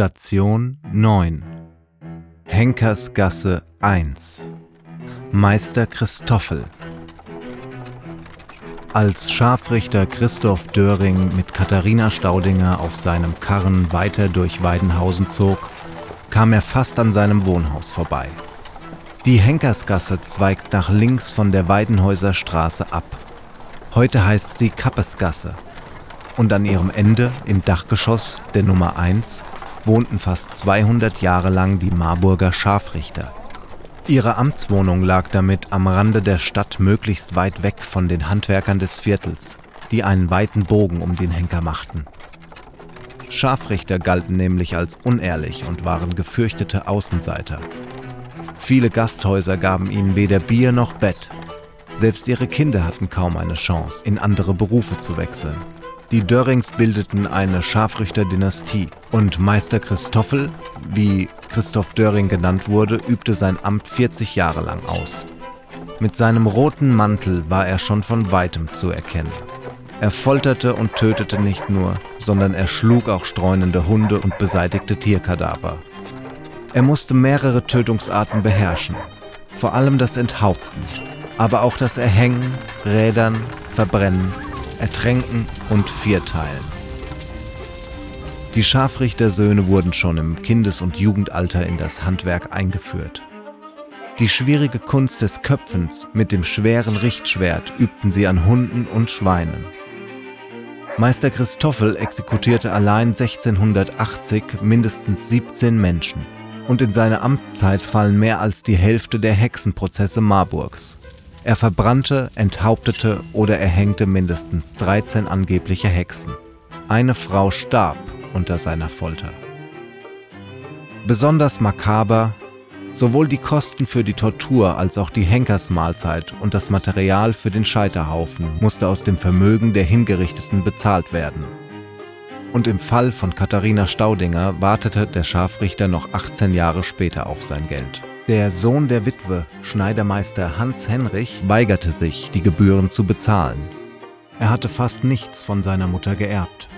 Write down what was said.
Station 9 Henkersgasse 1 Meister Christoffel Als Scharfrichter Christoph Döring mit Katharina Staudinger auf seinem Karren weiter durch Weidenhausen zog, kam er fast an seinem Wohnhaus vorbei. Die Henkersgasse zweigt nach links von der Weidenhäuser Straße ab. Heute heißt sie Kappesgasse. Und an ihrem Ende, im Dachgeschoss der Nummer 1, wohnten fast 200 Jahre lang die Marburger Scharfrichter. Ihre Amtswohnung lag damit am Rande der Stadt möglichst weit weg von den Handwerkern des Viertels, die einen weiten Bogen um den Henker machten. Scharfrichter galten nämlich als unehrlich und waren gefürchtete Außenseiter. Viele Gasthäuser gaben ihnen weder Bier noch Bett. Selbst ihre Kinder hatten kaum eine Chance, in andere Berufe zu wechseln. Die Dörrings bildeten eine Scharfrichterdynastie und Meister Christoffel, wie Christoph Döring genannt wurde, übte sein Amt 40 Jahre lang aus. Mit seinem roten Mantel war er schon von weitem zu erkennen. Er folterte und tötete nicht nur, sondern er schlug auch streunende Hunde und beseitigte Tierkadaver. Er musste mehrere Tötungsarten beherrschen, vor allem das Enthaupten, aber auch das Erhängen, Rädern, Verbrennen Ertränken und Vierteilen. Die Scharfrichtersöhne wurden schon im Kindes- und Jugendalter in das Handwerk eingeführt. Die schwierige Kunst des Köpfens mit dem schweren Richtschwert übten sie an Hunden und Schweinen. Meister Christoffel exekutierte allein 1680 mindestens 17 Menschen und in seine Amtszeit fallen mehr als die Hälfte der Hexenprozesse Marburgs. Er verbrannte, enthauptete oder erhängte mindestens 13 angebliche Hexen. Eine Frau starb unter seiner Folter. Besonders makaber, sowohl die Kosten für die Tortur als auch die Henkersmahlzeit und das Material für den Scheiterhaufen musste aus dem Vermögen der Hingerichteten bezahlt werden. Und im Fall von Katharina Staudinger wartete der Scharfrichter noch 18 Jahre später auf sein Geld. Der Sohn der Witwe, Schneidermeister Hans Henrich, weigerte sich, die Gebühren zu bezahlen. Er hatte fast nichts von seiner Mutter geerbt.